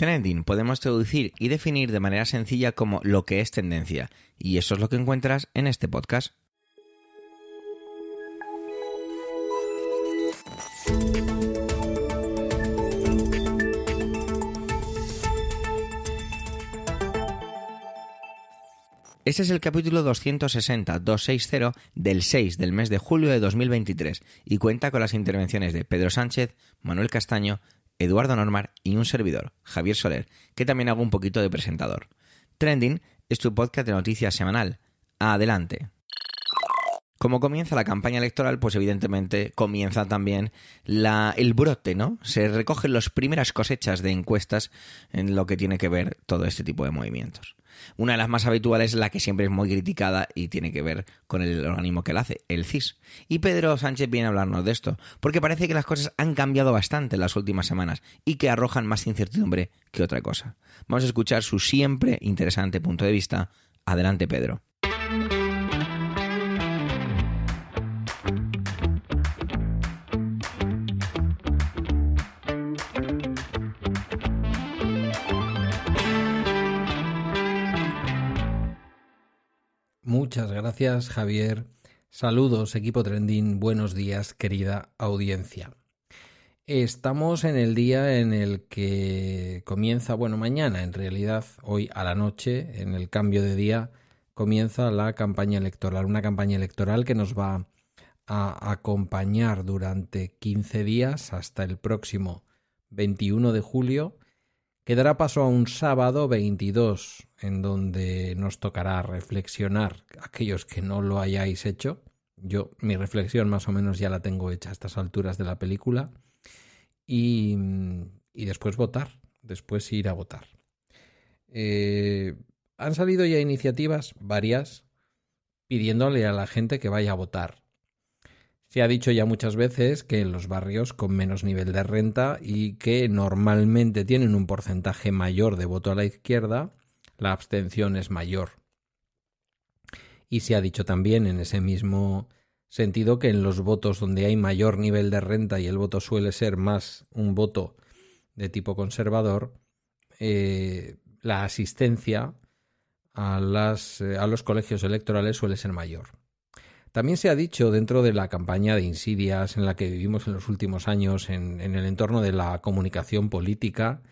Trending podemos traducir y definir de manera sencilla como lo que es tendencia, y eso es lo que encuentras en este podcast. Este es el capítulo 260-260 del 6 del mes de julio de 2023 y cuenta con las intervenciones de Pedro Sánchez, Manuel Castaño, Eduardo Normar y un servidor, Javier Soler, que también hago un poquito de presentador. Trending es tu podcast de noticias semanal. Adelante. Como comienza la campaña electoral, pues evidentemente comienza también el brote, ¿no? Se recogen las primeras cosechas de encuestas en lo que tiene que ver todo este tipo de movimientos. Una de las más habituales, la que siempre es muy criticada y tiene que ver con el organismo que la hace, el CIS. Y Pedro Sánchez viene a hablarnos de esto, porque parece que las cosas han cambiado bastante en las últimas semanas y que arrojan más incertidumbre que otra cosa. Vamos a escuchar su siempre interesante punto de vista. Adelante, Pedro. Muchas gracias, Javier. Saludos, equipo Trending. Buenos días, querida audiencia. Estamos en el día en el que comienza, bueno, mañana en realidad, hoy a la noche, en el cambio de día, comienza la campaña electoral. Una campaña electoral que nos va a acompañar durante 15 días hasta el próximo 21 de julio que dará paso a un sábado 22, en donde nos tocará reflexionar aquellos que no lo hayáis hecho. Yo mi reflexión más o menos ya la tengo hecha a estas alturas de la película. Y, y después votar, después ir a votar. Eh, han salido ya iniciativas, varias, pidiéndole a la gente que vaya a votar. Se ha dicho ya muchas veces que en los barrios con menos nivel de renta y que normalmente tienen un porcentaje mayor de voto a la izquierda, la abstención es mayor. Y se ha dicho también en ese mismo sentido que en los votos donde hay mayor nivel de renta y el voto suele ser más un voto de tipo conservador, eh, la asistencia eh, a los colegios electorales suele ser mayor. También se ha dicho dentro de la campaña de insidias en la que vivimos en los últimos años en, el entorno de la comunicación política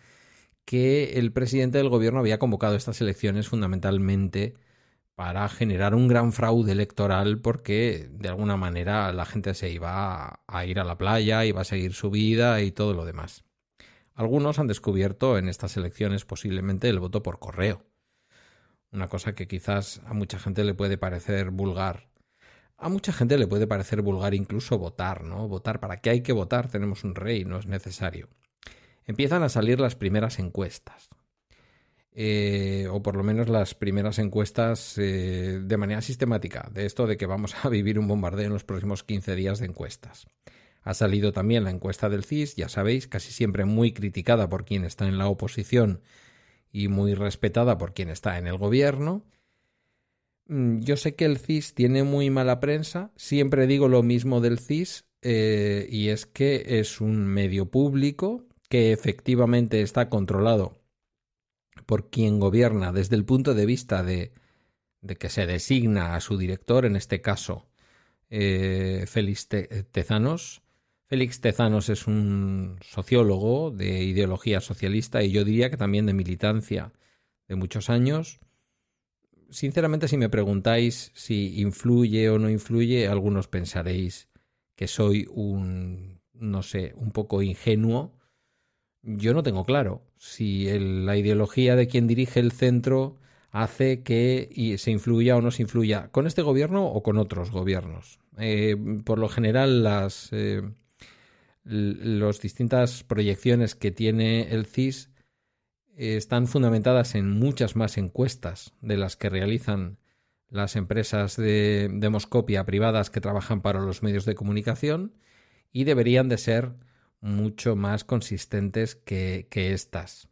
que el presidente del gobierno había convocado estas elecciones fundamentalmente para generar un gran fraude electoral porque de alguna manera la gente se iba a ir a la playa, iba a seguir su vida y todo lo demás. Algunos han descubierto en estas elecciones posiblemente el voto por correo, una cosa que quizás a mucha gente le puede parecer vulgar a mucha gente le puede parecer vulgar incluso votar, ¿no? Votar, ¿para qué hay que votar? Tenemos un rey, no es necesario. Empiezan a salir las primeras encuestas. Eh, o por lo menos las primeras encuestas eh, de manera sistemática, de esto de que vamos a vivir un bombardeo en los próximos 15 días de encuestas. Ha salido también la encuesta del CIS, ya sabéis, casi siempre muy criticada por quien está en la oposición y muy respetada por quien está en el gobierno. Mm, yo sé que el CIS tiene muy mala prensa, siempre digo lo mismo del CIS, eh, y es que es un medio público que efectivamente está controlado por quien gobierna desde el punto de vista de, de que se designa a su director, en este caso eh, Félix Tezanos. Félix Tezanos es un sociólogo de ideología socialista y yo diría que también de militancia de muchos años sinceramente, si me preguntáis si influye o no influye, algunos pensaréis que soy un, no sé, un poco ingenuo. Yo no tengo claro si la ideología de quien dirige el centro hace que se influya o no se influya con este gobierno o con otros gobiernos. Eh, por lo general, las, eh, las distintas proyecciones que tiene el CIS están fundamentadas en muchas más encuestas de las que realizan las empresas de demoscopia privadas que trabajan para los medios de comunicación y deberían de ser mucho más consistentes que, que estas.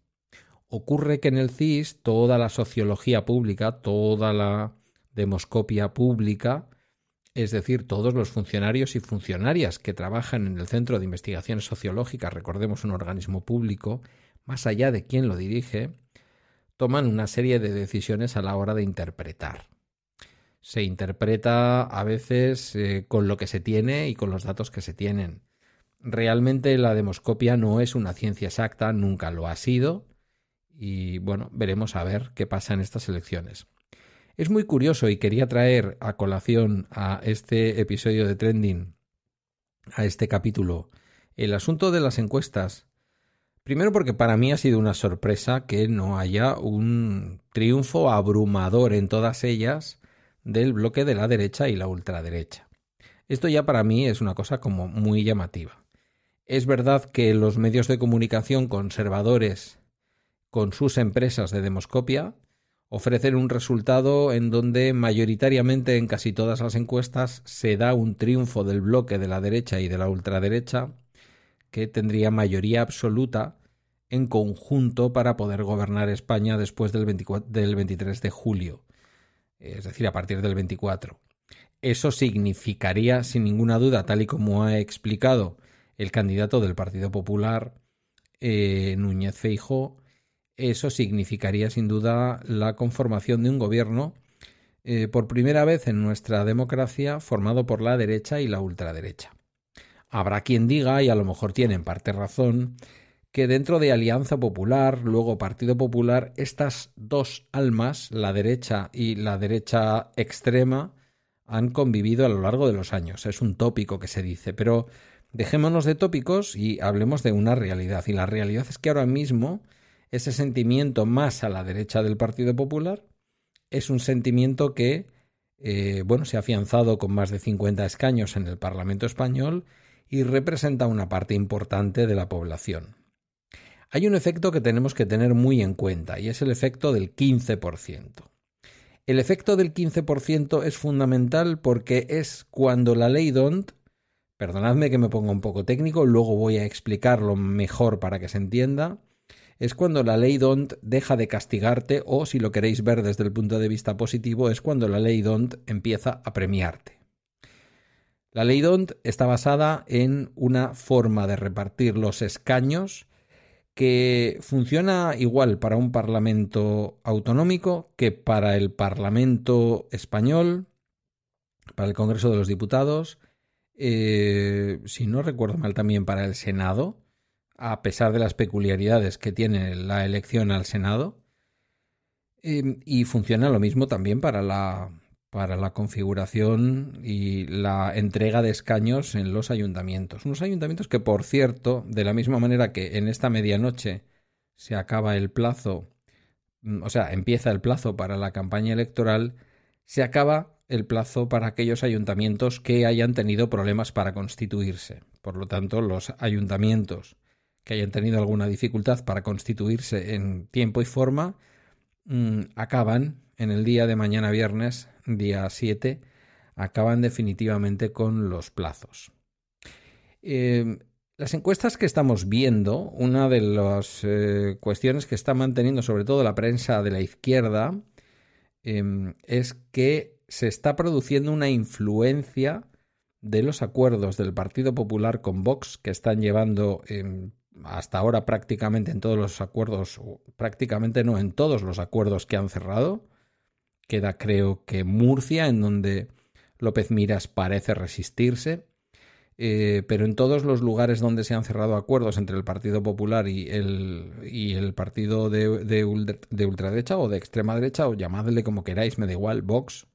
Ocurre que en el CIS toda la sociología pública, toda la demoscopia pública, es decir, todos los funcionarios y funcionarias que trabajan en el Centro de Investigaciones Sociológicas, recordemos un organismo público, más allá de quién lo dirige, toman una serie de decisiones a la hora de interpretar. Se interpreta a veces eh, con lo que se tiene y con los datos que se tienen. Realmente la demoscopia no es una ciencia exacta, nunca lo ha sido, y bueno, veremos a ver qué pasa en estas elecciones. Es muy curioso y quería traer a colación a este episodio de Trending, a este capítulo, el asunto de las encuestas. Primero porque para mí ha sido una sorpresa que no haya un triunfo abrumador en todas ellas del bloque de la derecha y la ultraderecha. Esto ya para mí es una cosa como muy llamativa. Es verdad que los medios de comunicación conservadores con sus empresas de demoscopia ofrecen un resultado en donde mayoritariamente en casi todas las encuestas se da un triunfo del bloque de la derecha y de la ultraderecha que tendría mayoría absoluta en conjunto para poder gobernar España después del, 23 de julio, es decir, a partir del 24. Eso significaría, sin ninguna duda, tal y como ha explicado el candidato del Partido Popular, eh, Núñez Feijo, eso significaría sin duda la conformación de un gobierno eh, por primera vez en nuestra democracia formado por la derecha y la ultraderecha. Habrá quien diga, y a lo mejor tiene en parte razón, que dentro de Alianza Popular, luego Partido Popular, estas dos almas, la derecha y la derecha extrema, han convivido a lo largo de los años. Es un tópico que se dice, pero dejémonos de tópicos y hablemos de una realidad. Y la realidad es que ahora mismo ese sentimiento más a la derecha del Partido Popular es un sentimiento que, eh, bueno, se ha afianzado con más de 50 escaños en el Parlamento español y representa una parte importante de la población. Hay un efecto que tenemos que tener muy en cuenta y es el efecto del 15%. El efecto del 15% es fundamental porque es cuando la ley DONT, perdonadme que me ponga un poco técnico, luego voy a explicarlo mejor para que se entienda, es cuando la ley DONT deja de castigarte o, si lo queréis ver desde el punto de vista positivo, es cuando la ley DONT empieza a premiarte. La ley DONT está basada en una forma de repartir los escaños que funciona igual para un Parlamento autonómico que para el Parlamento español, para el Congreso de los Diputados, eh, si no recuerdo mal también para el Senado, a pesar de las peculiaridades que tiene la elección al Senado. Em, y funciona lo mismo también para la, para la configuración y la entrega de escaños en los ayuntamientos. Unos ayuntamientos que, por cierto, de la misma manera que en esta medianoche se acaba el plazo, mm, o sea, empieza el plazo para la campaña electoral, se acaba el plazo para aquellos ayuntamientos que hayan tenido problemas para constituirse. Por lo tanto, los ayuntamientos que hayan tenido alguna dificultad para constituirse en tiempo y forma, mm, acaban en el día de mañana viernes, día 7, acaban definitivamente con los plazos. Em, las encuestas que estamos viendo, una de las eh, cuestiones que está manteniendo sobre todo la prensa de la izquierda, em, es que se está produciendo una influencia de los acuerdos del Partido Popular con Vox que están llevando em, hasta ahora prácticamente en todos los acuerdos, prácticamente no en todos los acuerdos que han cerrado. Queda creo que Murcia, en donde López Miras parece resistirse. Eh, pero en todos los lugares donde se han cerrado acuerdos entre el Partido Popular y el, y el partido de, de, ultraderecha o de extrema derecha, o llamadle como queráis, me da igual, Vox,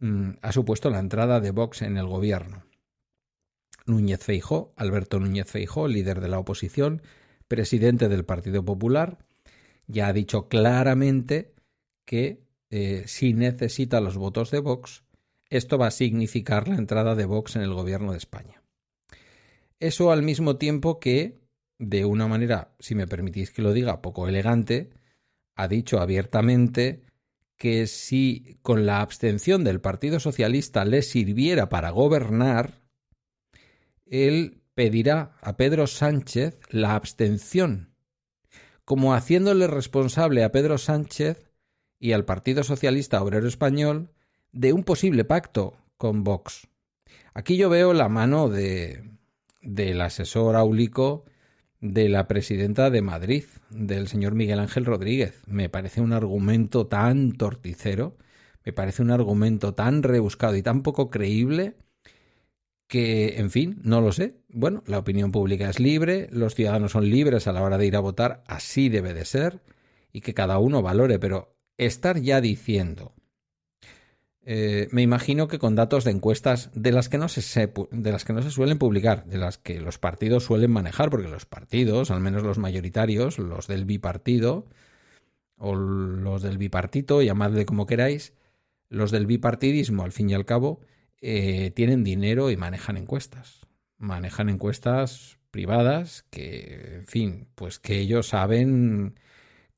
mm, ha supuesto la entrada de Vox en el gobierno. Núñez Feijó, Alberto Núñez Feijó, líder de la oposición, presidente del Partido Popular, ya ha dicho claramente que eh, si necesita los votos de Vox, esto va a significar la entrada de Vox en el gobierno de España. Eso al mismo tiempo que, de una manera, si me permitís que lo diga, poco elegante, ha dicho abiertamente que si con la abstención del Partido Socialista le sirviera para gobernar, él pedirá a Pedro Sánchez la abstención, como haciéndole responsable a Pedro Sánchez y al Partido Socialista Obrero Español de un posible pacto con Vox. Aquí yo veo la mano de del asesor áulico de la presidenta de Madrid, del señor Miguel Ángel Rodríguez. Me parece un argumento tan torticero, me parece un argumento tan rebuscado y tan poco creíble que, en fin, no lo sé. Bueno, la opinión pública es libre, los ciudadanos son libres a la hora de ir a votar, así debe de ser, y que cada uno valore, pero estar ya diciendo eh, me imagino que con datos de encuestas de las que no se, de las que no se suelen publicar, de las que los partidos suelen manejar, porque los partidos, al menos los mayoritarios, los del bipartido o los del bipartito, llamadle como queráis, los del bipartidismo, al fin y al cabo, eh, tienen dinero y manejan encuestas. Manejan encuestas privadas que, en fin, pues que ellos saben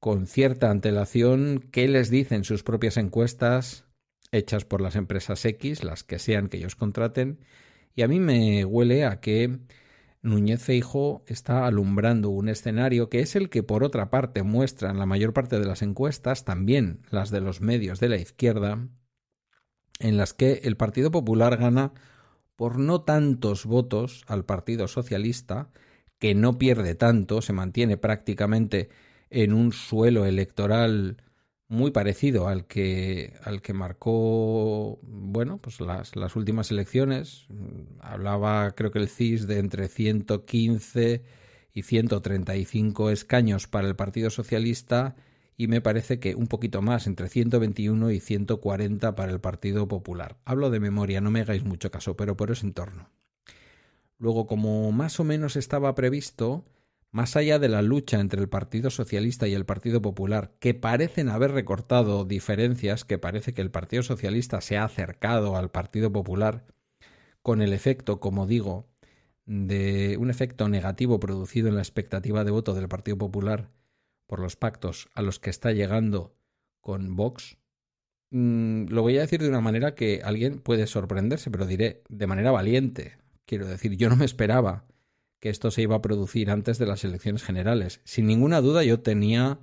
con cierta antelación qué les dicen sus propias encuestas hechas por las empresas X, las que sean que ellos contraten, y a mí me huele a que Núñez Feijo está alumbrando un escenario que es el que por otra parte muestran la mayor parte de las encuestas, también las de los medios de la izquierda, en las que el Partido Popular gana por no tantos votos al Partido Socialista, que no pierde tanto, se mantiene prácticamente en un suelo electoral muy parecido al que, al que marcó, bueno, pues las, las últimas elecciones. Hablaba, creo que el CIS, de entre 115 y 135 escaños para el Partido Socialista y me parece que un poquito más, entre 121 y 140 para el Partido Popular. Hablo de memoria, no me hagáis mucho caso, pero por ese entorno. Luego, como más o menos estaba previsto, más allá de la lucha entre el Partido Socialista y el Partido Popular, que parecen haber recortado diferencias, que parece que el Partido Socialista se ha acercado al Partido Popular, con el efecto, como digo, de un efecto negativo producido en la expectativa de voto del Partido Popular por los pactos a los que está llegando con Vox, mm, lo voy a decir de una manera que alguien puede sorprenderse, pero diré de manera valiente. Quiero decir, yo no me esperaba que esto se iba a producir antes de las elecciones generales. Sin ninguna duda yo tenía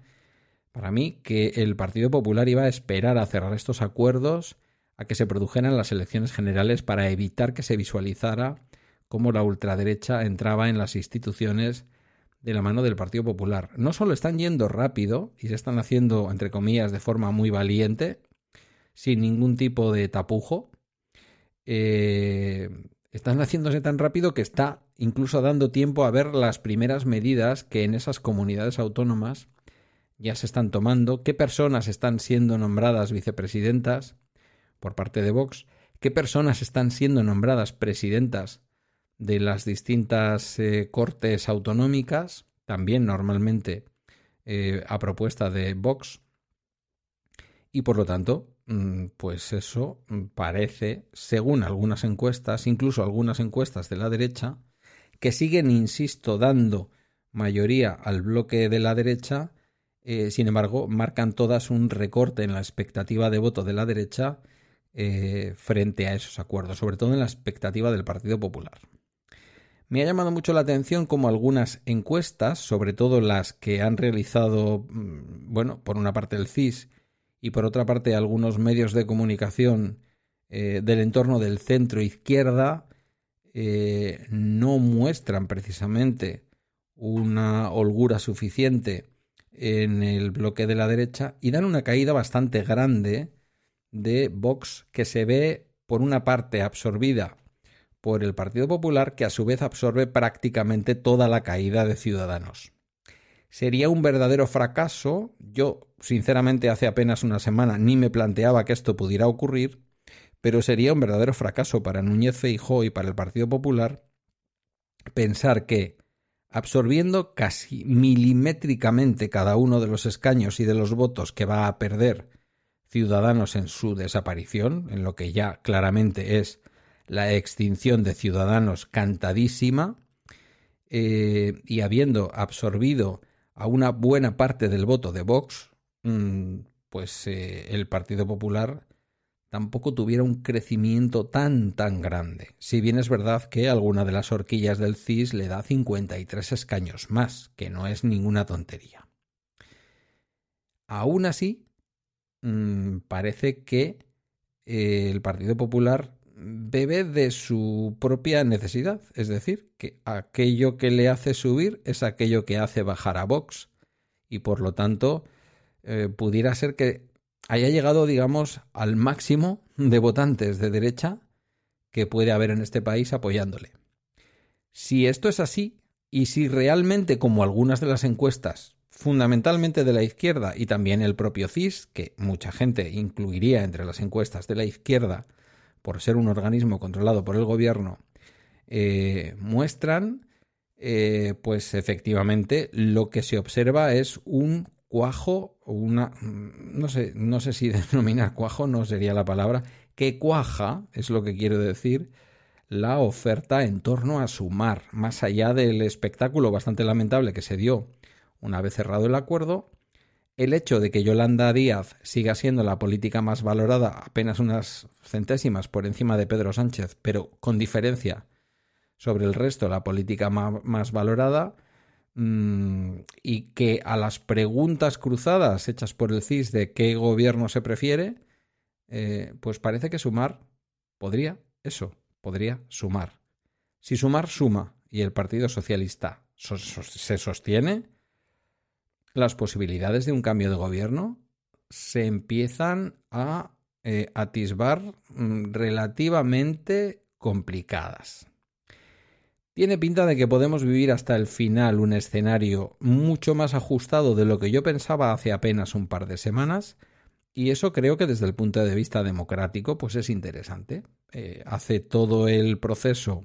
para mí que el Partido Popular iba a esperar a cerrar estos acuerdos a que se produjeran las elecciones generales para evitar que se visualizara cómo la ultraderecha entraba en las instituciones de la mano del Partido Popular. No solo están yendo rápido y se están haciendo, entre comillas, de forma muy valiente, sin ningún tipo de tapujo, eh, están haciéndose tan rápido que está incluso dando tiempo a ver las primeras medidas que en esas comunidades autónomas ya se están tomando, qué personas están siendo nombradas vicepresidentas por parte de Vox, qué personas están siendo nombradas presidentas de las distintas eh, cortes autonómicas, también normalmente eh, a propuesta de Vox, y por lo tanto Mm, pues eso mm, parece, según algunas encuestas, incluso algunas encuestas de la derecha, que siguen, insisto, dando mayoría al bloque de la derecha, eh, sin embargo, marcan todas un recorte en la expectativa de voto de la derecha eh, frente a esos acuerdos, sobre todo en la expectativa del Partido Popular. Me ha llamado mucho la atención como algunas encuestas, sobre todo las que han realizado, mm, bueno, por una parte el CIS y por otra parte algunos medios de comunicación eh, del entorno del centro izquierda eh, no muestran precisamente una holgura suficiente en el bloque de la derecha y dan una caída bastante grande de Vox que se ve por una parte absorbida por el Partido Popular que a su vez absorbe prácticamente toda la caída de Ciudadanos sería un verdadero fracaso. Yo, sinceramente, hace apenas una semana ni me planteaba que esto pudiera ocurrir, pero sería un verdadero fracaso para Núñez Feijóo y para el Partido Popular pensar que, absorbiendo casi milimétricamente cada uno de los escaños y de los votos que va a perder Ciudadanos en su desaparición, en lo que ya claramente es la extinción de Ciudadanos cantadísima, eh, y habiendo absorbido a una buena parte del voto de Vox, mm, pues eh, el Partido Popular tampoco tuviera un crecimiento tan tan grande. Si bien es verdad que alguna de las horquillas del CIS le da 53 escaños más, que no es ninguna tontería. Aún así, mm, parece que eh, el Partido Popular bebe de su propia necesidad, es decir, que aquello que le hace subir es aquello que hace bajar a Vox y por lo tanto eh, pudiera ser que haya llegado, digamos, al máximo de votantes de derecha que puede haber en este país apoyándole. Si esto es así, y si realmente, como algunas de las encuestas, fundamentalmente de la izquierda y también el propio CIS, que mucha gente incluiría entre las encuestas de la izquierda por ser un organismo controlado por el gobierno, eh, muestran, eh, pues efectivamente lo que se observa es un cuajo, una, no sé, no sé si denominar cuajo no sería la palabra, que cuaja, es lo que quiero decir, la oferta en torno a sumar, más allá del espectáculo bastante lamentable que se dio una vez cerrado el acuerdo, el hecho de que Yolanda Díaz siga siendo la política más valorada apenas unas centésimas por encima de Pedro Sánchez, pero con diferencia sobre el resto la política más valorada, y que a las preguntas cruzadas hechas por el CIS de qué gobierno se prefiere, eh, pues parece que sumar podría, eso, podría sumar. Si sumar suma y el Partido Socialista se sostiene, las posibilidades de un cambio de gobierno se empiezan a eh, atisbar mm, relativamente complicadas. Tiene pinta de que podemos vivir hasta el final un escenario mucho más ajustado de lo que yo pensaba hace apenas un par de semanas, y eso creo que desde el punto de vista democrático pues es interesante. Eh, hace todo el proceso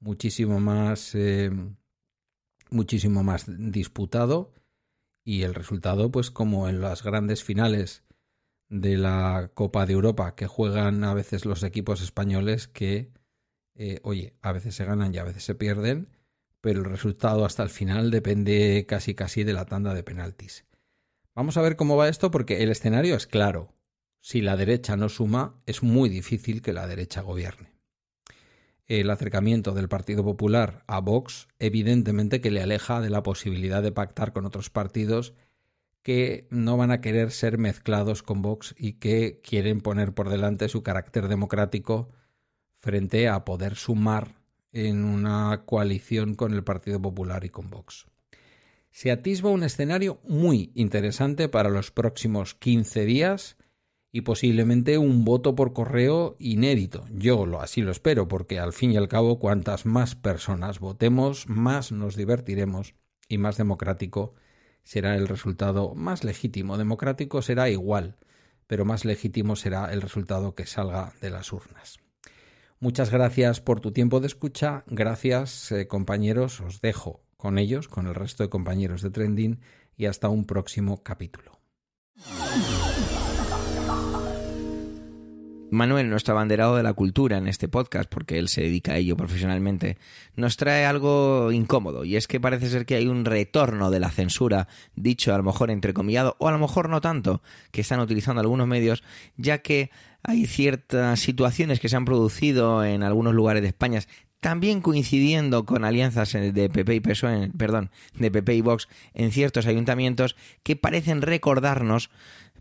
muchísimo más eh, muchísimo más disputado y el resultado, pues como en las grandes finales de la Copa de Europa que juegan a veces los equipos españoles que, eh, oye, a veces se ganan y a veces se pierden, pero el resultado hasta el final depende casi casi de la tanda de penaltis. Vamos a ver cómo va esto porque el escenario es claro. Si la derecha no suma, es muy difícil que la derecha gobierne el acercamiento del Partido Popular a Vox, evidentemente que le aleja de la posibilidad de pactar con otros partidos que no van a querer ser mezclados con Vox y que quieren poner por delante su carácter democrático frente a poder sumar en una coalición con el Partido Popular y con Vox. Se atisba un escenario muy interesante para los próximos 15 días y posiblemente un voto por correo inédito. Yo lo, así lo espero, porque al fin y al cabo, cuantas más personas votemos, más nos divertiremos y más democrático será el resultado. Más legítimo, democrático será igual, pero más legítimo será el resultado que salga de las urnas. Muchas gracias por tu tiempo de escucha. Gracias, eh, compañeros. Os dejo con ellos, con el resto de compañeros de Trending, y hasta un próximo capítulo. Manuel, nuestro abanderado de la cultura en este podcast, porque él se dedica a ello profesionalmente, nos trae algo incómodo, y es que parece ser que hay un retorno de la censura, dicho a lo mejor entrecomillado, o a lo mejor no tanto, que están utilizando algunos medios, ya que hay ciertas situaciones que se han producido en algunos lugares de España, también coincidiendo con alianzas de PP y PSOE, perdón, de PP y Vox en ciertos ayuntamientos que parecen recordarnos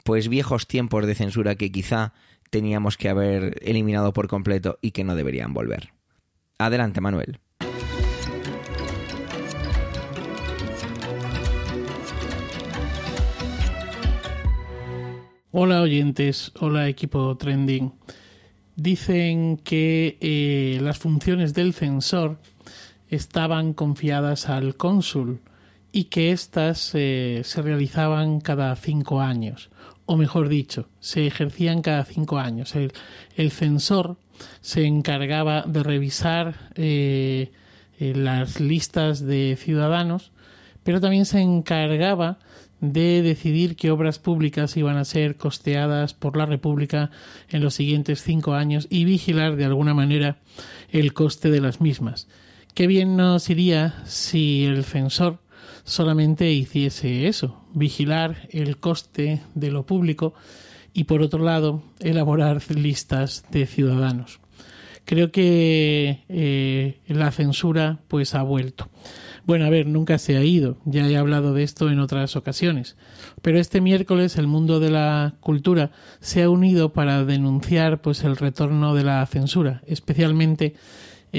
pues viejos tiempos de censura que quizá teníamos que haber eliminado por completo y que no deberían volver. Adelante, Manuel. Hola oyentes, hola equipo trending. Dicen que eh, las funciones del censor estaban confiadas al cónsul y que éstas eh, se realizaban cada cinco años o mejor dicho, se ejercían cada cinco años. El, censor se encargaba de revisar eh, eh, las listas de ciudadanos, pero también se encargaba de decidir qué obras públicas iban a ser costeadas por la República en los siguientes cinco años y vigilar de alguna manera el coste de las mismas. Qué bien nos iría si el censor solamente hiciese eso, vigilar el coste de lo público y por otro lado elaborar listas de ciudadanos. Creo que eh, la censura pues ha vuelto. Bueno, a ver, nunca se ha ido, ya he hablado de esto en otras ocasiones, pero este miércoles el mundo de la cultura se ha unido para denunciar pues el retorno de la censura, especialmente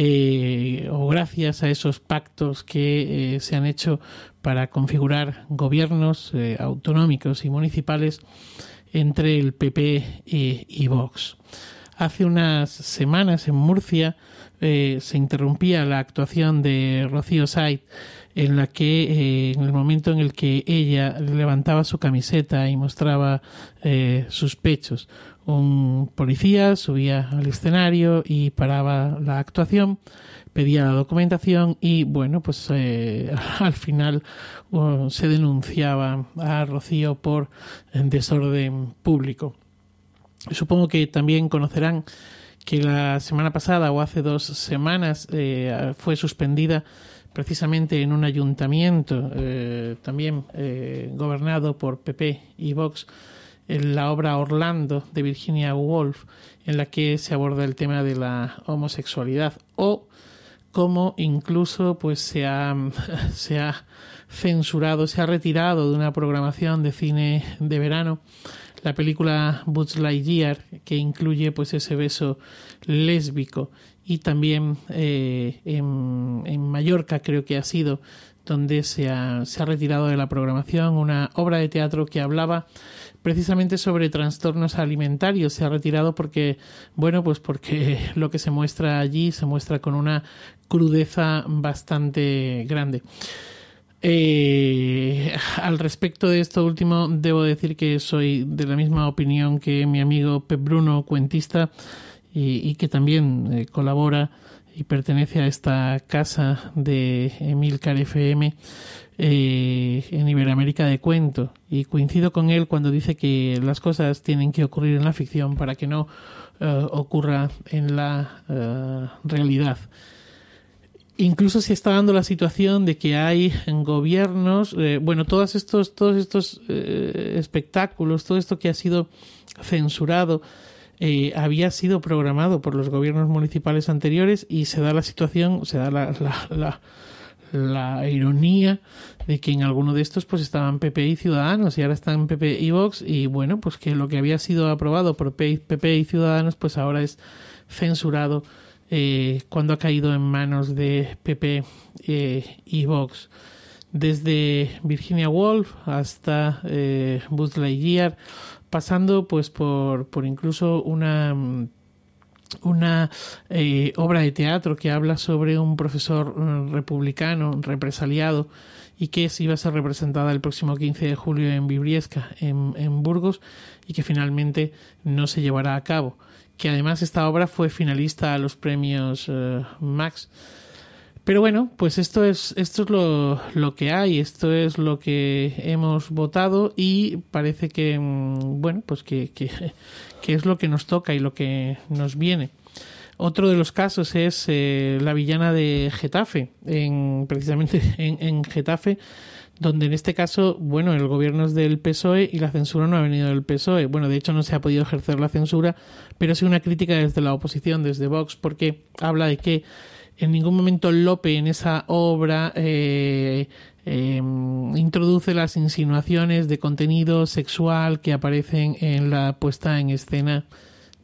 eh, o gracias a esos pactos que eh, se han hecho para configurar gobiernos eh, autonómicos y municipales entre el PP y Vox. Hace unas semanas en Murcia se interrumpía la actuación de Rocío Said en la que en el momento en el que ella levantaba su camiseta y mostraba sus pechos un policía subía al escenario y paraba la actuación pedía la documentación y bueno pues al final se denunciaba a Rocío por desorden público. Supongo que también conocerán que la semana pasada o hace dos semanas eh, fue suspendida precisamente en un ayuntamiento eh, también eh, gobernado por PP y Vox en la obra Orlando de Virginia Woolf en la que se aborda el tema de la homosexualidad o cómo incluso pues se ha, se ha censurado, se ha retirado de una programación de cine de verano la película Lightyear, que incluye pues ese beso lésbico, y también eh, en, en, Mallorca creo que ha sido donde se ha, se ha retirado de la programación una obra de teatro que hablaba precisamente sobre trastornos alimentarios. Se ha retirado porque, bueno, pues porque lo que se muestra allí se muestra con una crudeza bastante grande. Eh, al respecto de esto último, debo decir que soy de la misma opinión que mi amigo Pep Bruno, cuentista, y, que también eh, colabora y pertenece a esta casa de Emilcar FM eh, en Iberoamérica de Cuento. Y coincido con él cuando dice que las cosas tienen que ocurrir en la ficción para que no eh, ocurra en la realidad. Incluso se está dando la situación de que hay en gobiernos, eh, bueno, todos estos, todos estos eh, espectáculos, todo esto que ha sido censurado, eh, había sido programado por los gobiernos municipales anteriores y se da la situación, se da la, la, la, ironía de que en alguno de estos pues estaban PP y Ciudadanos y ahora están PP y Vox y bueno, pues que lo que había sido aprobado por PP y Ciudadanos pues ahora es censurado eh, cuando ha caído en manos de PP eh, y Vox. Desde Virginia Woolf hasta eh, Buzz pasando pues por, por incluso una una eh, obra de teatro que habla sobre un profesor mm, republicano represaliado y que iba a ser representada el próximo 15 de julio en Vibriesca, en, en Burgos, y que finalmente no se llevará a cabo que además esta obra fue finalista a los premios eh, Max. Pero bueno, pues esto es, esto es lo, lo, que hay, esto es lo que hemos votado y parece que, mm, bueno, pues que, que, es lo que nos toca y lo que nos viene. Otro de los casos es eh, la villana de Getafe, en, precisamente en, en Getafe donde en este caso, bueno, el gobierno es del PSOE y la censura no ha venido del PSOE. Bueno, de hecho no se ha podido ejercer la censura, pero sí una crítica desde la oposición, desde Vox, porque habla de que en ningún momento Lope en esa obra eh, em, introduce las insinuaciones de contenido sexual que aparecen en la puesta en escena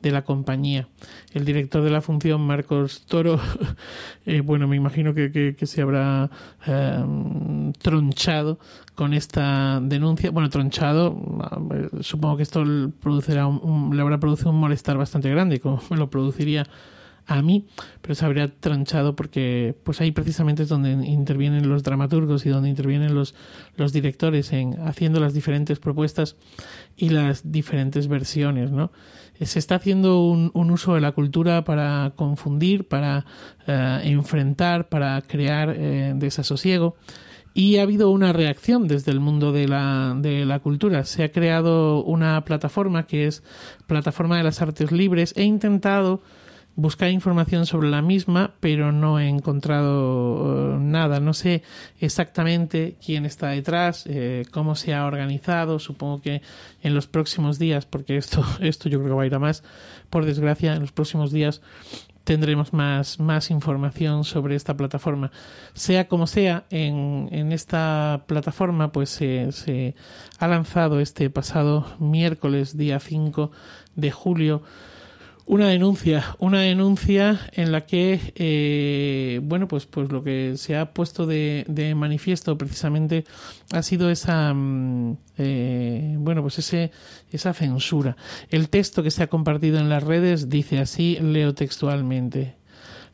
de la compañía. El director de la función, Marcos Toro, eh, bueno, me imagino que, se habrá em, tronchado con esta denuncia. Bueno, tronchado, supongo que esto producirá le habrá producido un malestar bastante grande, como lo produciría a mí, pero se habría tronchado porque pues ahí precisamente es donde intervienen los dramaturgos y donde intervienen los, los directores en haciendo las diferentes propuestas y las diferentes versiones, ¿no? se está haciendo un, uso de la cultura para confundir, para eh, enfrentar, para crear eh, desasosiego. Y ha habido una reacción desde el mundo de la, de la cultura. Se ha creado una plataforma que es Plataforma de las Artes Libres. He intentado buscar información sobre la misma, pero no he encontrado eh, nada. No sé exactamente quién está detrás, eh, cómo se ha organizado. Supongo que en los próximos días, porque esto, esto yo creo que va a ir a más, por desgracia, en los próximos días tendremos más, más información sobre esta plataforma. Sea como sea, en, en esta plataforma pues se, se ha lanzado este pasado miércoles, día 5 de julio, una denuncia, una denuncia en la que, eh, bueno, pues, pues lo que se ha puesto de, de manifiesto precisamente ha sido esa, mm, eh, bueno, pues ese, esa censura. El texto que se ha compartido en las redes dice así, leo textualmente.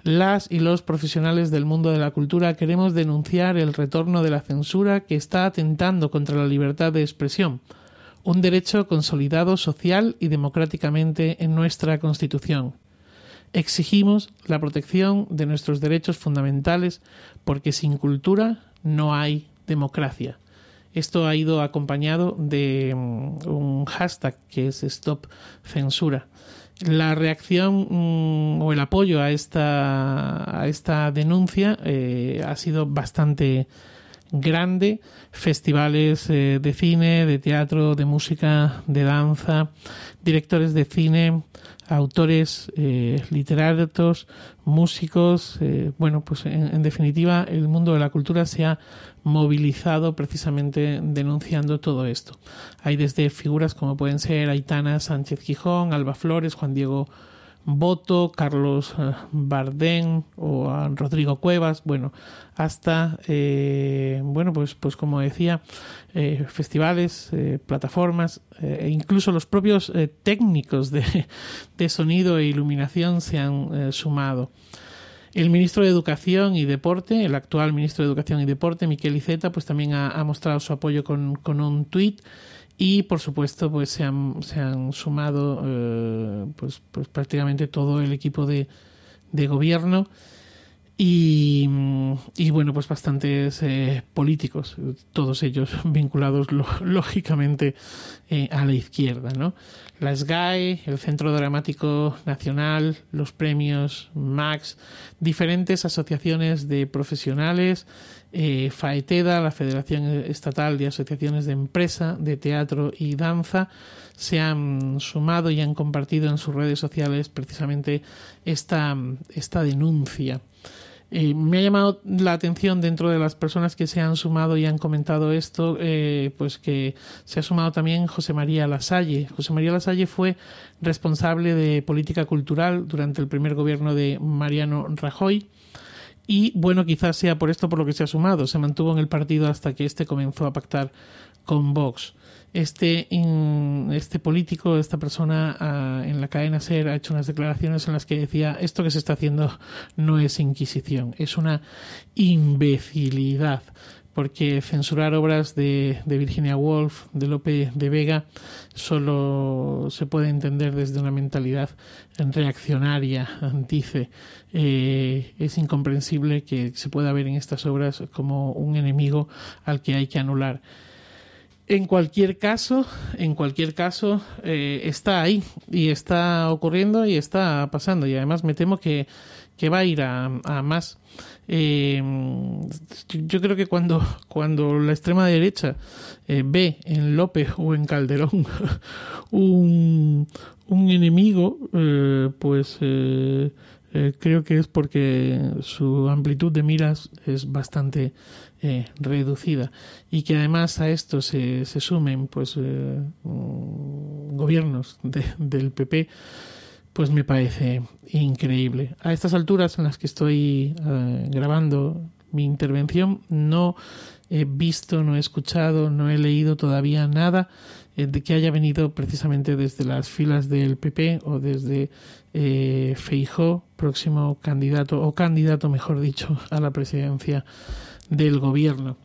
Las y los profesionales del mundo de la cultura queremos denunciar el retorno de la censura que está atentando contra la libertad de expresión un derecho consolidado social y democráticamente en nuestra Constitución. Exigimos la protección de nuestros derechos fundamentales porque sin cultura no hay democracia. Esto ha ido acompañado de mm, un hashtag que es Stop Censura. La reacción mm, o el apoyo a esta, a esta denuncia eh, ha sido bastante grande, festivales eh, de cine, de teatro, de música, de danza, directores de cine, autores eh, literatos, músicos, eh, bueno, pues en, en, definitiva el mundo de la cultura se ha movilizado precisamente denunciando todo esto. Hay desde figuras como pueden ser Aitana Sánchez Gijón, Alba Flores, Juan Diego Boto, Carlos eh, Bardén o Rodrigo Cuevas, bueno, hasta, eh, bueno, pues, pues como decía, eh, festivales, eh, plataformas, e incluso los propios técnicos de, de, sonido e iluminación se han sumado. El ministro de Educación y Deporte, el actual ministro de Educación y Deporte, Miquel Iceta, pues también ha, ha mostrado su apoyo con, con un tuit y por supuesto pues se han, se han sumado eh, pues, pues prácticamente todo el equipo de, de gobierno y, bueno, pues bastantes eh, políticos, todos ellos vinculados lógicamente eh, a la izquierda, ¿no? La SGAE, el Centro Dramático Nacional, los premios Max, diferentes asociaciones de profesionales, eh, FAETEDA, la Federación Estatal de Asociaciones de Empresa, de Teatro y Danza, se han sumado y han compartido en sus redes sociales precisamente esta, esta denuncia. Eh, me ha llamado la atención dentro de las personas que se han sumado y han comentado esto, eh, pues que se ha sumado también José María Lasalle. José María Lasalle fue responsable de política cultural durante el primer gobierno de Mariano Rajoy. Y bueno, quizás sea por esto por lo que se ha sumado. Se mantuvo en el partido hasta que este comenzó a pactar con Vox este, este político, esta persona uh, en la cadena SER ha hecho unas declaraciones en las que decía esto que se está haciendo no es inquisición, es una imbecilidad porque censurar obras de, de, Virginia Woolf, de Lope de Vega, solo se puede entender desde una mentalidad reaccionaria, dice. Eh, es incomprensible que se pueda ver en estas obras como un enemigo al que hay que anular. En cualquier caso, en cualquier caso, eh, está ahí y está ocurriendo y está pasando. Y además me temo que, va a ir a, más. Eh, yo creo que cuando, la extrema derecha eh, ve en López o en Calderón un, un enemigo, pues creo que es porque su amplitud de miras es bastante eh, reducida y que además a esto se, se sumen pues eh, gobiernos de, del PP pues me parece increíble. A estas alturas en las que estoy eh, grabando mi intervención no he visto no he escuchado no he leído todavía nada de que haya venido precisamente desde las filas del PP o desde eh, Feijó, próximo candidato o candidato, mejor dicho, a la presidencia del gobierno.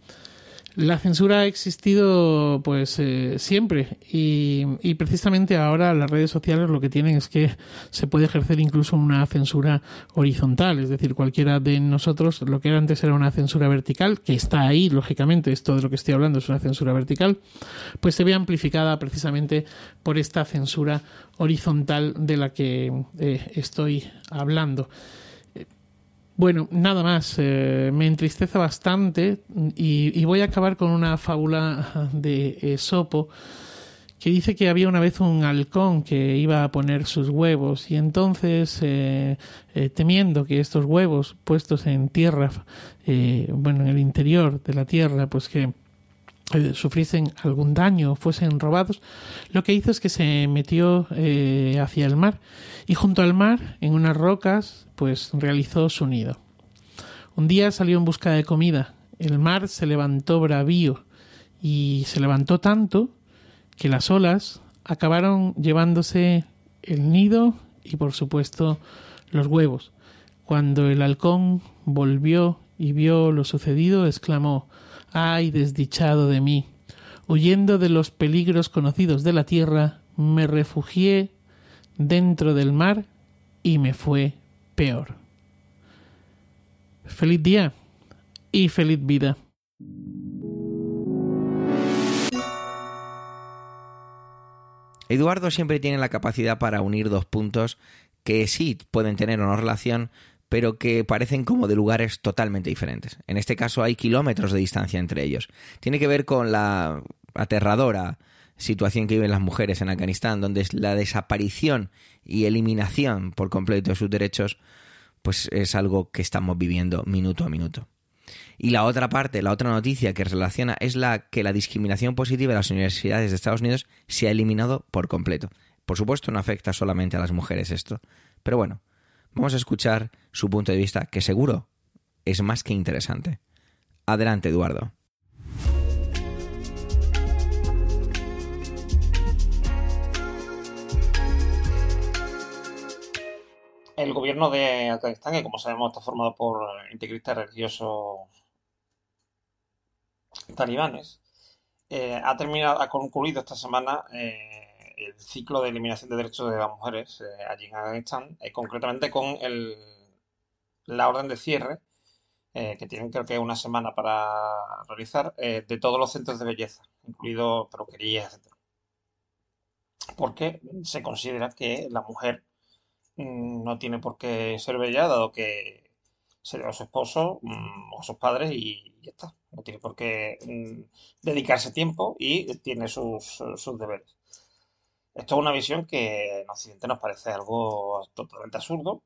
La censura ha existido pues eh, siempre y, y, precisamente ahora las redes sociales lo que tienen es que se puede ejercer incluso una censura horizontal, es decir, cualquiera de nosotros, lo que antes era una censura vertical, que está ahí, lógicamente, esto de lo que estoy hablando es una censura vertical, pues se ve amplificada precisamente por esta censura horizontal de la que eh, estoy hablando. Bueno, nada más. Eh, me entristece bastante y, voy a acabar con una fábula de Esopo que dice que había una vez un halcón que iba a poner sus huevos y entonces, eh, eh, temiendo que estos huevos puestos en tierra, eh, bueno, en el interior de la tierra, pues que sufriesen algún daño o fuesen robados, lo que hizo es que se metió hacia el mar y junto al mar, en unas rocas, pues realizó su nido. Un día salió en busca de comida. El mar se levantó bravío y se levantó tanto que las olas acabaron llevándose el nido y por supuesto los huevos. Cuando el halcón volvió y vio lo sucedido, exclamó Ay, desdichado de mí. Huyendo de los peligros conocidos de la tierra, me refugié dentro del mar y me fue peor. Feliz día y feliz vida. Eduardo siempre tiene la capacidad para unir dos puntos que sí pueden tener una relación, pero que parecen como de lugares totalmente diferentes. En este caso hay kilómetros de distancia entre ellos. Tiene que ver con la aterradora situación que viven las mujeres en Afganistán, donde la desaparición y eliminación por completo de sus derechos, pues es algo que estamos viviendo minuto a minuto. Y la otra parte, la otra noticia que relaciona es la que la discriminación positiva de las universidades de Estados Unidos se ha eliminado por completo. Por supuesto, no afecta solamente a las mujeres esto. Pero bueno, vamos a escuchar su punto de vista, que seguro es más que interesante. Adelante, Eduardo. El gobierno de Afganistán, que como sabemos está formado por integristas religiosos talibanes, eh, ha terminado, ha concluido esta semana eh, el ciclo de eliminación de derechos de las mujeres eh, allí en Afganistán, concretamente con la orden de cierre, que tienen creo que una semana para realizar, de todos los centros de belleza, incluido peluquerías, etc. Porque se considera que la mujer no tiene por qué ser bella, dado que se a su esposo mm, o sus padres y ya está no tiene por qué mm, dedicarse tiempo y tiene sus, deberes. Esto es una visión que en Occidente nos parece algo totalmente absurdo,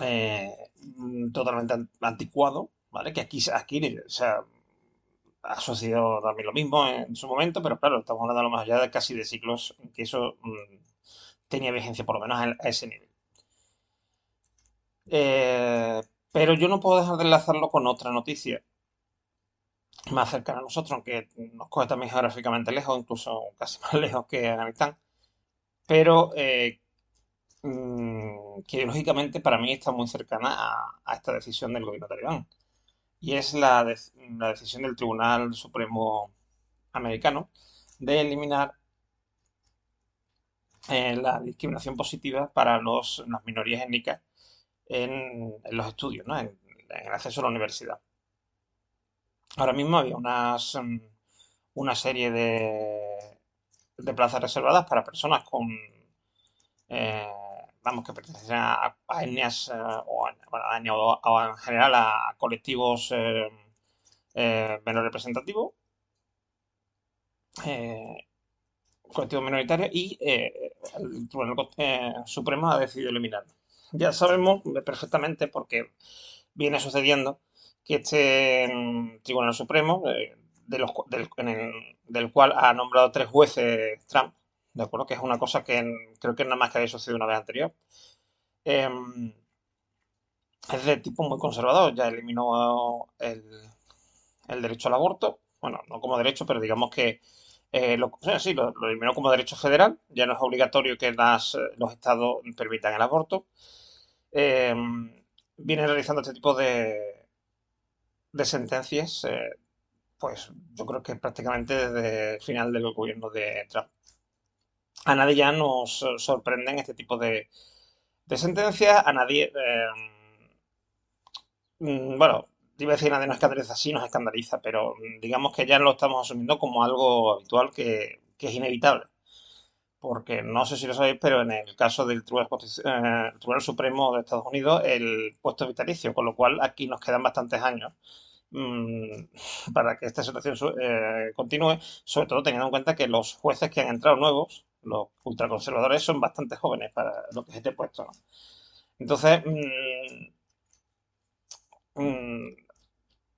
eh, mm, totalmente anticuado, ¿vale? Que aquí, aquí se ha sucedido también lo mismo en su momento, pero claro, estamos hablando a lo más allá de casi de ciclos en que eso mm, tenía vigencia, por lo menos a, ese nivel. Eh, pero yo no puedo dejar de enlazarlo con otra noticia más cercana a nosotros, aunque nos coge también geográficamente lejos, incluso casi más lejos que Afganistán, pero eh, mm, que lógicamente para mí está muy cercana a, esta decisión del gobierno talibán. Y es la decisión del Tribunal Supremo americano de eliminar la discriminación positiva para los, las minorías étnicas en, los estudios, ¿no? en el acceso a la universidad. Ahora mismo había unas, mm, una serie de, de plazas reservadas para personas con, eh, vamos, que pertenecen a, etnias, eh, o, en general a colectivos eh, menos representativos, colectivos minoritarios, y el Tribunal Supremo ha decidido eliminarlo. Ya sabemos perfectamente porque viene sucediendo que este mm, Tribunal Supremo, eh, del, cual ha nombrado tres jueces Trump, ¿de acuerdo? Que es una cosa que creo que nada más que había sucedido una vez anterior. Em, es de tipo muy conservador, ya eliminó el, derecho al aborto, bueno, no como derecho, pero digamos que eh, lo, sí, lo, eliminó como derecho federal, ya no es obligatorio que las, los estados permitan el aborto. Em, viene realizando este tipo de, de sentencias, eh, pues yo creo que prácticamente desde el final del gobierno de Trump. A nadie ya nos sorprenden este tipo de, de sentencias, a nadie, eh, mm, bueno, iba a decir nadie nos escandaliza, sí nos escandaliza, pero digamos que ya lo estamos asumiendo como algo habitual que, es inevitable porque no sé si lo sabéis, pero en el caso del Tribunal, eh, Supremo de Estados Unidos, el puesto vitalicio, con lo cual aquí nos quedan bastantes años mm, para que esta situación eh, continúe, sobre todo teniendo en cuenta que los jueces que han entrado nuevos, los ultraconservadores, son bastante jóvenes para lo que es este puesto. Entonces,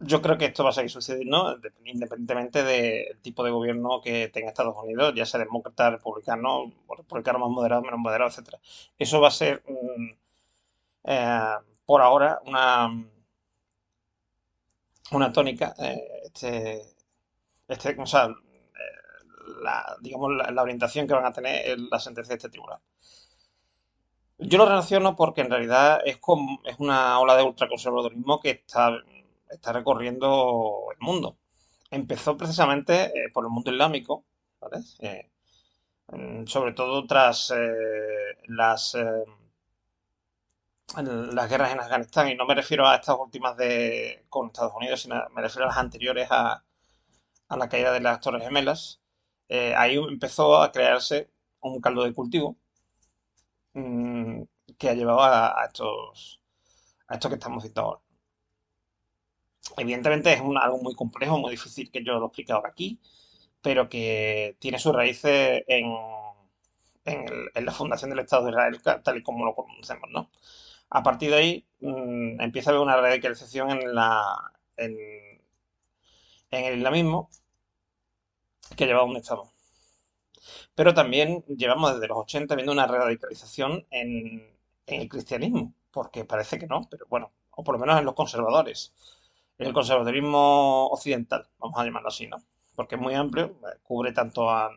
yo creo que esto va a seguir sucediendo independientemente del tipo de gobierno que tenga Estados Unidos, ya sea demócrata, republicano, republicano más moderado, menos moderado, etc. Eso va a ser, mm, eh, por ahora, una, una tónica, eh, este, este, o sea, eh, la, digamos, la, orientación que van a tener la sentencia de este tribunal. Yo lo relaciono porque en realidad es, como, es una ola de ultraconservadorismo que está está recorriendo el mundo. Empezó precisamente eh, por el mundo islámico, eh, mm, sobre todo tras eh, las, las guerras en Afganistán, y no me refiero a estas últimas de, con Estados Unidos, sino me refiero a las anteriores a, la caída de las Torres Gemelas. ahí empezó a crearse un caldo de cultivo mm, que ha llevado a, estos a esto que estamos citando ahora. Evidentemente es algo muy complejo, muy difícil que yo lo explique ahora aquí, pero que tiene sus raíces en, la fundación del Estado de Israel, tal y como lo conocemos, ¿no? A partir de ahí mm, empieza a haber una radicalización en, el islamismo que lleva a un Estado. Pero también llevamos desde los 80 viendo una radicalización en el cristianismo, porque parece que no, pero bueno, o por lo menos en los conservadores el conservadurismo occidental, vamos a llamarlo así, ¿no? Porque es muy amplio, eh, cubre tanto a,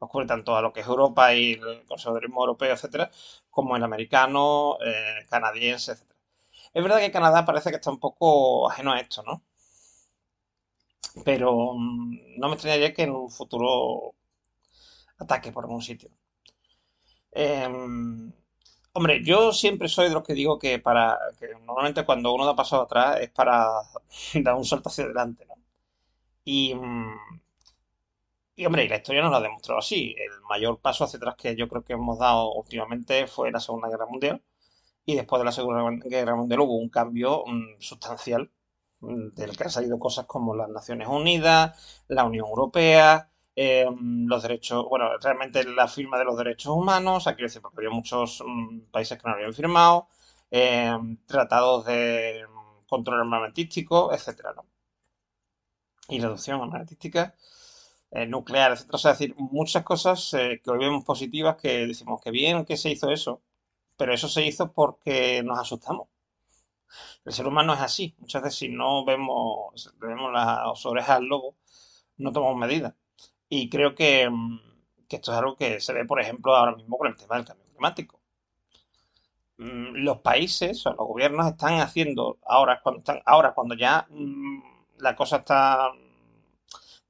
nos cubre tanto a lo que es Europa y el conservadurismo europeo, etcétera, como el americano, eh, canadiense, etcétera. Es verdad que Canadá parece que está un poco ajeno a esto, ¿no? Pero mm, no me extrañaría que en un futuro ataque por algún sitio. Em, Hombre, yo siempre soy de los que digo que para que normalmente cuando uno da paso atrás es para dar un salto hacia adelante, ¿no? Y, mm, y hombre, y la historia nos lo ha demostrado así. El mayor paso hacia atrás que yo creo que hemos dado últimamente fue la Segunda Guerra Mundial. Y después de la Segunda Guerra Mundial hubo un cambio mm, sustancial mm, del que han salido cosas como las Naciones Unidas, la Unión Europea, Em, los derechos, bueno, realmente la firma de los derechos humanos, aquí decir, porque había muchos mm, países que no habían firmado, em, tratados de mm, control armamentístico, etcétera. Y reducción armamentística, eh, nuclear, etcétera. O sea, decir, muchas cosas eh, que hoy vemos positivas que decimos que bien que se hizo eso, pero eso se hizo porque nos asustamos. El ser humano es así. Muchas veces si no vemos, vemos las orejas al lobo, no tomamos medidas. Y creo que, mm, que, esto es algo que se ve, por ejemplo, ahora mismo con el tema del cambio climático. Mm, los países o los gobiernos están haciendo, ahora cuando, están, ahora cuando ya mm, la cosa está,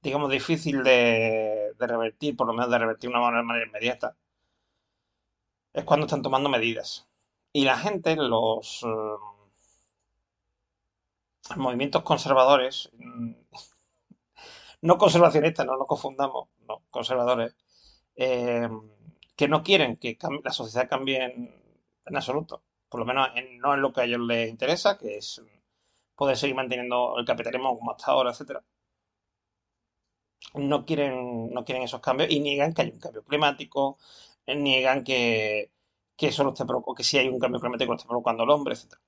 digamos, difícil de, revertir, por lo menos de revertir de una manera, inmediata, es cuando están tomando medidas. Y la gente, los movimientos conservadores, no conservacionistas, no nos confundamos, no, conservadores, eh, que no quieren que la sociedad cambie en, absoluto, por lo menos no es lo que a ellos les interesa, que es poder seguir manteniendo el capitalismo como hasta ahora, etcétera. No quieren, no quieren esos cambios y niegan que hay un cambio climático, niegan que, que solo esté que si hay un cambio climático lo está provocando el hombre, etcétera.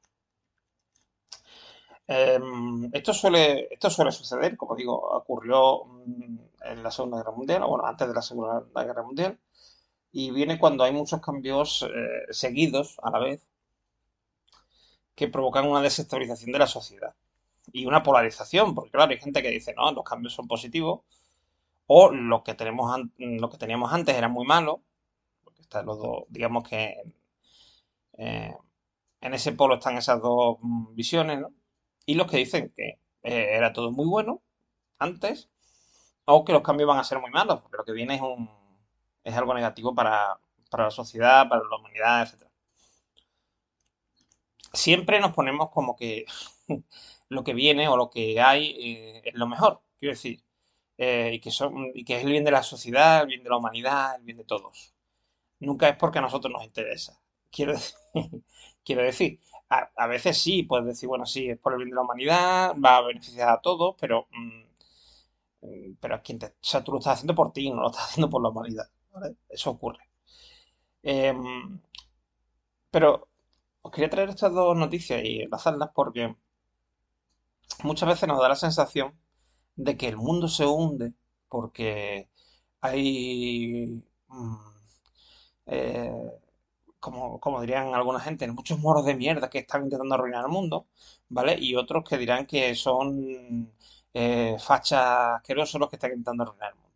Em, esto, suele, esto suele suceder, como digo, ocurrió mm, en la Segunda Guerra Mundial, o bueno, antes de la Segunda Guerra Mundial, y viene cuando hay muchos cambios eh, seguidos a la vez que provocan una desestabilización de la sociedad y una polarización, porque claro, hay gente que dice, no, los cambios son positivos, o lo que, tenemos lo que teníamos antes era muy malo, porque están los dos, digamos que eh, en ese polo están esas dos mm, visiones, ¿no? Y los que dicen que eh, era todo muy bueno antes o que los cambios van a ser muy malos, porque lo que viene es, un, es algo negativo para, la sociedad, para la humanidad, etc. Siempre nos ponemos como que lo que viene o lo que hay eh, es lo mejor, quiero decir, eh, y, que son, y que es el bien de la sociedad, el bien de la humanidad, el bien de todos. Nunca es porque a nosotros nos interesa. Quiero quiero decir a, veces sí, puedes decir, bueno, sí, es por el bien de la humanidad, va a beneficiar a todos, pero, mm, pero es quien te, o sea, tú lo estás haciendo por ti, no lo estás haciendo por la humanidad. Eso ocurre. Em, pero os quería traer estas dos noticias y enlazarlas porque muchas veces nos da la sensación de que el mundo se hunde porque hay, mm, eh, como, como dirían alguna gente, muchos moros de mierda que están intentando arruinar el mundo, ¿vale? Y otros que dirán que son eh, fachas asquerosos los que están intentando arruinar el mundo.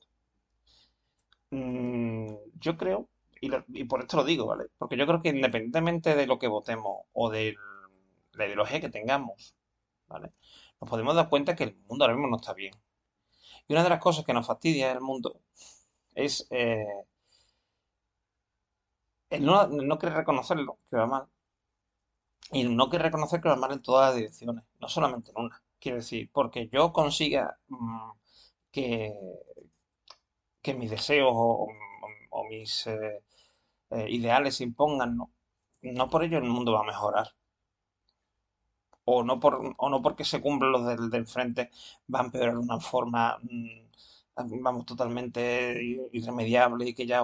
Mm, yo creo, y, por esto lo digo, ¿vale? Porque yo creo que independientemente de lo que votemos o de la ideología que tengamos, ¿vale? Nos podemos dar cuenta que el mundo ahora mismo no está bien. Y una de las cosas que nos fastidia el mundo es eh, el no, no querer reconocerlo, que va mal. Y no querer reconocer que va mal en todas las direcciones, no solamente en una. Quiero decir, porque yo consiga mm, que, que mis deseos o, mis eh, eh, ideales se impongan, no, no por ello el mundo va a mejorar. O no, por, o no porque se cumplan los del, del frente, va a empeorar de una forma, mm, vamos, totalmente irremediable y que ya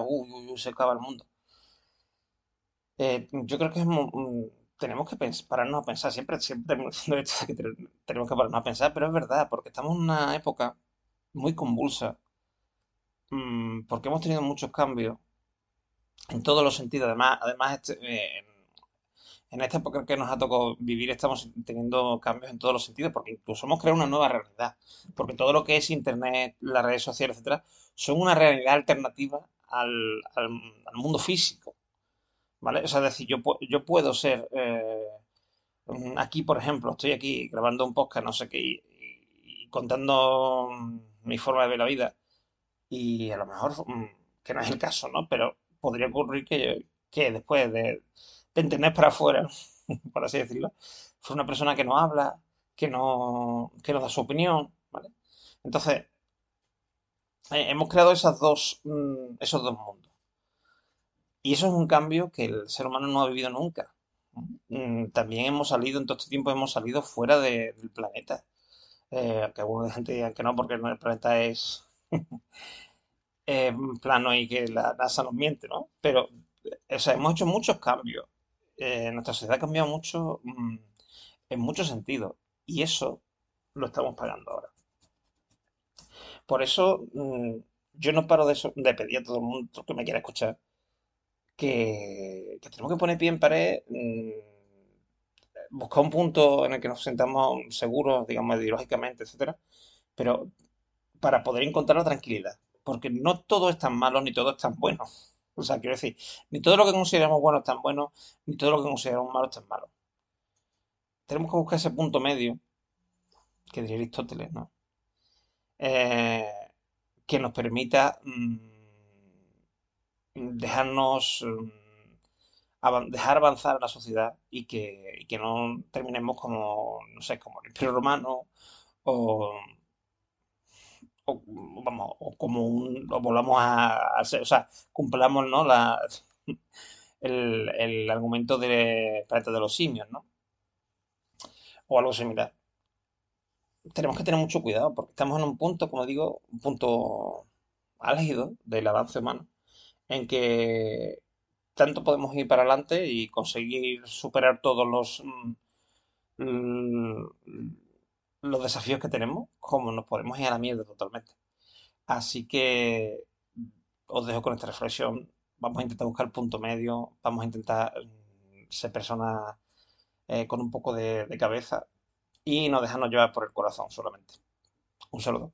se acaba el mundo. Eh, yo creo que mm, tenemos que pararnos a pensar, siempre, siempre tenemos que pararnos a pensar, pero es verdad, porque estamos en una época muy convulsa, mm, porque hemos tenido muchos cambios en todos los sentidos. Además, además este, eh, en esta época que nos ha tocado vivir estamos teniendo cambios en todos los sentidos, porque incluso hemos creado una nueva realidad, porque todo lo que es Internet, las redes sociales, etcétera, son una realidad alternativa al, al mundo físico. ¿Vale? Es decir, yo, yo puedo ser, eh, aquí, por ejemplo, estoy aquí grabando un podcast, no sé qué, y, contando mi forma de ver la vida, y a lo mejor, mm, que no es el caso, ¿no? Pero podría ocurrir que, que después de, de Internet para afuera, por así decirlo, fue una persona que no habla, que no, que no da su opinión, ¿vale? Entonces, eh, hemos creado esas dos, mm, esos dos mundos. Y eso es un cambio que el ser humano no ha vivido nunca. Mm, también hemos salido, en todo este tiempo hemos salido fuera del planeta. Eh, que algunos de gente digan que no, porque el planeta es plano y que la NASA nos miente, ¿no? Pero, hemos hecho muchos cambios. Eh, nuestra sociedad ha cambiado mucho mm, en muchos sentidos. Y eso lo estamos pagando ahora. Por eso, mm, yo no paro de, de pedir a todo el mundo que me quiera escuchar que, tenemos que poner pie en pared, mm, buscar un punto en el que nos sentamos seguros, digamos, ideológicamente, etcétera, pero para poder encontrar la tranquilidad, porque no todo es tan malo ni todo es tan bueno. O sea, quiero decir, ni todo lo que consideramos bueno es tan bueno, ni todo lo que consideramos malo es tan malo. Tenemos que buscar ese punto medio, que diría Aristóteles, ¿no? Eh, que nos permita mm, dejarnos mm, dejar avanzar a la sociedad y que, que, no terminemos como, no sé, como el Imperio Romano o, vamos, o como un, volvamos a, o sea, cumplamos, ¿no? La, el, el argumento de planeta de los simios, ¿no? O algo similar. Tenemos que tener mucho cuidado porque estamos en un punto, como digo, un punto álgido del avance humano en que tanto podemos ir para adelante y conseguir superar todos los, mm, los desafíos que tenemos, como nos podemos ir a la mierda totalmente. Así que os dejo con esta reflexión. Vamos a intentar buscar el punto medio, vamos a intentar mm, ser personas eh, con un poco de cabeza y no dejarnos llevar por el corazón solamente. Un saludo.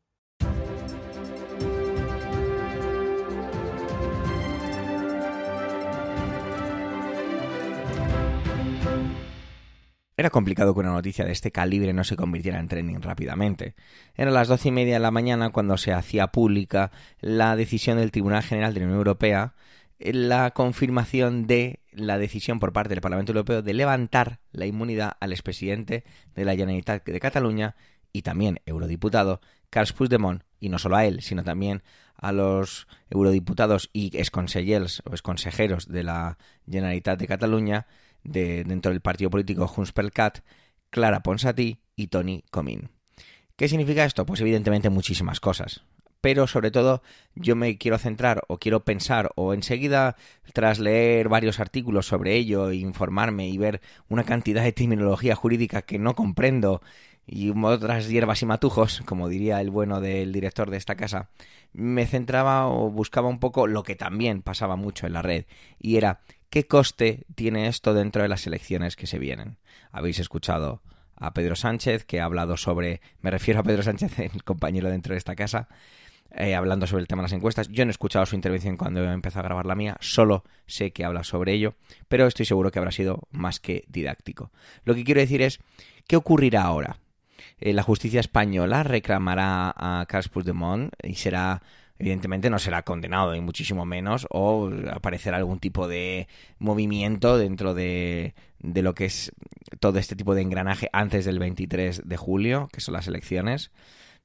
Era complicado que una noticia de este calibre no se convirtiera en trending rápidamente. Era las doce y media de la mañana cuando se hacía pública la decisión del Tribunal General de la Unión Europea, la confirmación de la decisión por parte del Parlamento Europeo de levantar la inmunidad al expresidente de la Generalitat de Cataluña y también eurodiputado Carles Puigdemont, y no solo a él, sino también a los eurodiputados y exconsellers o exconsejeros de la Generalitat de Cataluña, de, dentro del partido político Junts per Clara Ponsatí y Tony Comín. ¿Qué significa esto? Pues evidentemente muchísimas cosas. Pero sobre todo yo me quiero centrar o quiero pensar o enseguida tras leer varios artículos sobre ello, informarme y ver una cantidad de terminología jurídica que no comprendo y otras hierbas y matujos, como diría el bueno del director de esta casa, me centraba o buscaba un poco lo que también pasaba mucho en la red y era qué coste tiene esto dentro de las elecciones que se vienen. Habéis escuchado a Pedro Sánchez, que ha hablado sobre, me refiero a Pedro Sánchez, el compañero dentro de esta casa, eh, hablando sobre el tema de las encuestas. Yo no he escuchado su intervención cuando empezó a grabar la mía, solo sé que habla sobre ello, pero estoy seguro que habrá sido más que didáctico. Lo que quiero decir es, ¿qué ocurrirá ahora? Eh, la justicia española reclamará a Carles Puigdemont y será evidentemente no será condenado ni muchísimo menos o aparecerá algún tipo de movimiento dentro de, de lo que es todo este tipo de engranaje antes del 23 de julio, que son las elecciones.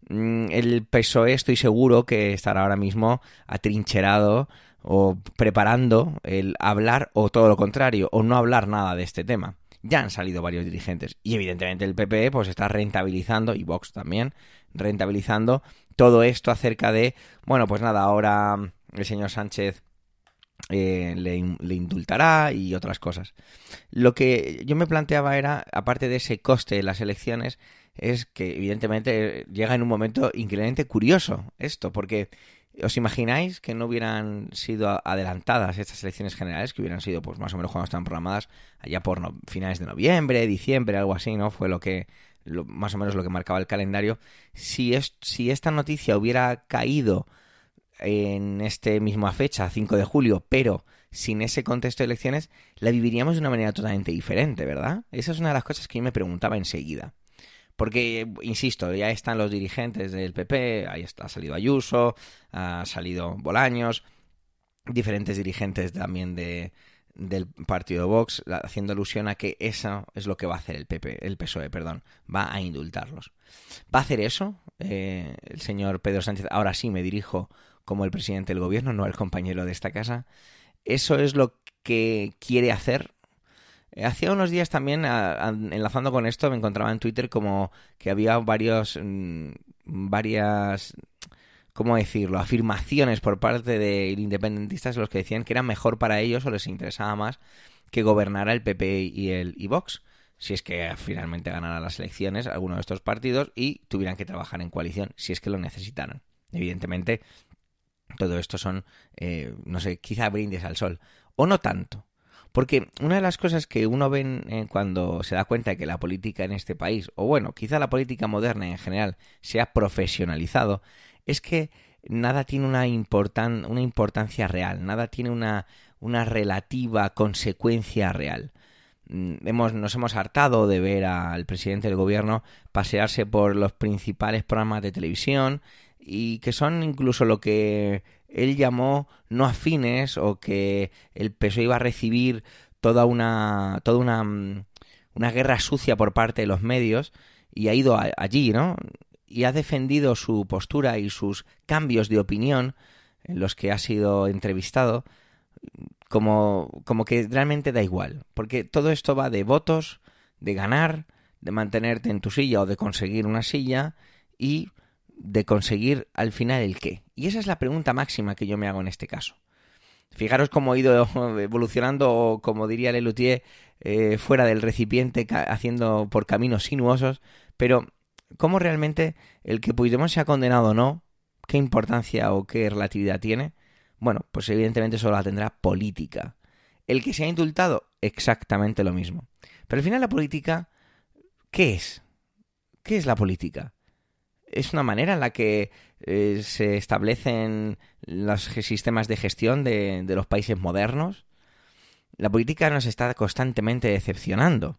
Mm, el PSOE estoy seguro que estará ahora mismo atrincherado o preparando el hablar o todo lo contrario, o no hablar nada de este tema. Ya han salido varios dirigentes y evidentemente el PP pues está rentabilizando, y Vox también, rentabilizando todo esto acerca de, bueno, pues nada, ahora el señor Sánchez eh, le, indultará y otras cosas. Lo que yo me planteaba era, aparte de ese coste de las elecciones, es que evidentemente llega en un momento increíblemente curioso esto, porque ¿os imagináis que no hubieran sido adelantadas estas elecciones generales, que hubieran sido pues más o menos cuando estaban programadas allá por finales de noviembre, diciembre, algo así, ¿no? Fue lo que más o menos lo que marcaba el calendario. Si, es, si esta noticia hubiera caído en esta misma fecha, 5 de julio, pero sin ese contexto de elecciones, la viviríamos de una manera totalmente diferente, ¿verdad? Esa es una de las cosas que yo me preguntaba enseguida. Porque, insisto, ya están los dirigentes del PP, ahí ha salido Ayuso, ha salido Bolaños, diferentes dirigentes también de, del partido Vox, haciendo alusión a que eso es lo que va a hacer el PP, el PSOE, perdón, va a indultarlos. ¿Va a hacer eso eh, el señor Pedro Sánchez? Ahora sí me dirijo como el presidente del gobierno, no el compañero de esta casa. ¿Eso es lo que quiere hacer? Eh, hacía unos días también, enlazando con esto, me encontraba en Twitter como que había varios, mm, varias, ¿cómo decirlo?, afirmaciones por parte de independentistas los que decían que era mejor para ellos o les interesaba más que gobernara el PP y el y Vox si es que finalmente ganara las elecciones alguno de estos partidos y tuvieran que trabajar en coalición si es que lo necesitaran. Evidentemente, todo esto son, eh, no sé, quizá brindes al sol. O no tanto. Porque una de las cosas que uno ve eh, cuando se da cuenta de que la política en este país, o bueno, quizá la política moderna en general, se ha profesionalizado, es que nada tiene una, una importancia real, nada tiene una, una relativa consecuencia real. Mm, hemos, nos hemos hartado de ver al presidente del gobierno pasearse por los principales programas de televisión y que son incluso lo que él llamó no afines o que el PSOE iba a recibir toda una toda una, mm, una guerra sucia por parte de los medios y ha ido allí, ¿no? Y ha defendido su postura y sus cambios de opinión en los que ha sido entrevistado como, como que realmente da igual, porque todo esto va de votos, de ganar, de mantenerte en tu silla o de conseguir una silla y de conseguir al final el qué. Y esa es la pregunta máxima que yo me hago en este caso. Fijaros cómo ha ido evolucionando, o como diría Lelutier, eh, fuera del recipiente, haciendo por caminos sinuosos, pero cómo realmente el que Puigdemont sea condenado o no, qué importancia o qué relatividad tiene, bueno, pues evidentemente solo la tendrá política. El que se ha indultado, exactamente lo mismo. Pero al final la política, ¿qué es? ¿Qué es la política? es una manera en la que eh, se establecen los sistemas de gestión de, los países modernos. La política nos está constantemente decepcionando,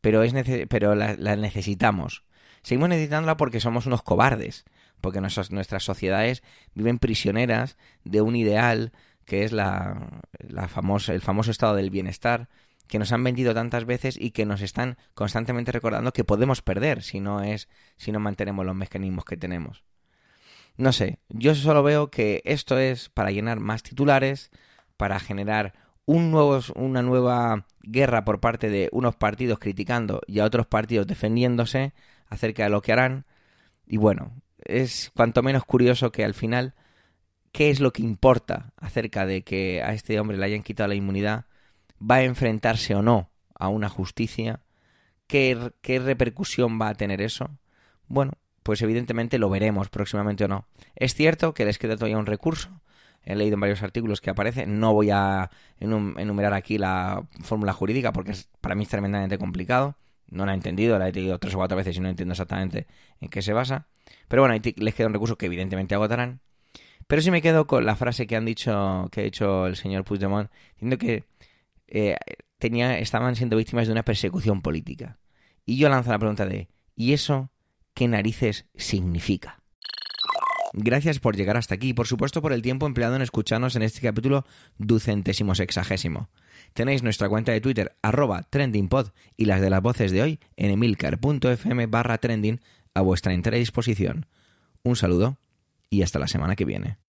pero, es pero la, necesitamos. Seguimos necesitándola porque somos unos cobardes, porque nuestras, sociedades viven prisioneras de un ideal que es la, la famosa, el famoso estado del bienestar, que nos han vendido tantas veces y que nos están constantemente recordando que podemos perder si no es si no mantenemos los mecanismos que tenemos. No sé, yo solo veo que esto es para llenar más titulares, para generar un nuevo, una nueva guerra por parte de unos partidos criticando y a otros partidos defendiéndose acerca de lo que harán. Y bueno, es cuanto menos curioso que al final, ¿qué es lo que importa acerca de que a este hombre le hayan quitado la inmunidad? ¿Va a enfrentarse o no a una justicia? ¿Qué, qué repercusión va a tener eso? Bueno, pues evidentemente lo veremos próximamente o no. Es cierto que les queda todavía un recurso. He leído en varios artículos que aparece. No voy a enumerar aquí la fórmula jurídica porque para mí es tremendamente complicado. No la he entendido, la he leído tres o cuatro veces y no entiendo exactamente en qué se basa. Pero bueno, les queda un recurso que evidentemente agotarán. Pero sí me quedo con la frase que han dicho, que ha dicho el señor Puigdemont, diciendo que eh, estaban siendo víctimas de una persecución política. Y yo lanzo la pregunta de, ¿y eso qué narices significa? Gracias por llegar hasta aquí y por supuesto por el tiempo empleado en escucharnos en este capítulo ducentésimo sexagésimo. Tenéis nuestra cuenta de Twitter arroba trendingpod y las de las voces de hoy en emilcar.fm barra trending a vuestra entera disposición. Un saludo y hasta la semana que viene.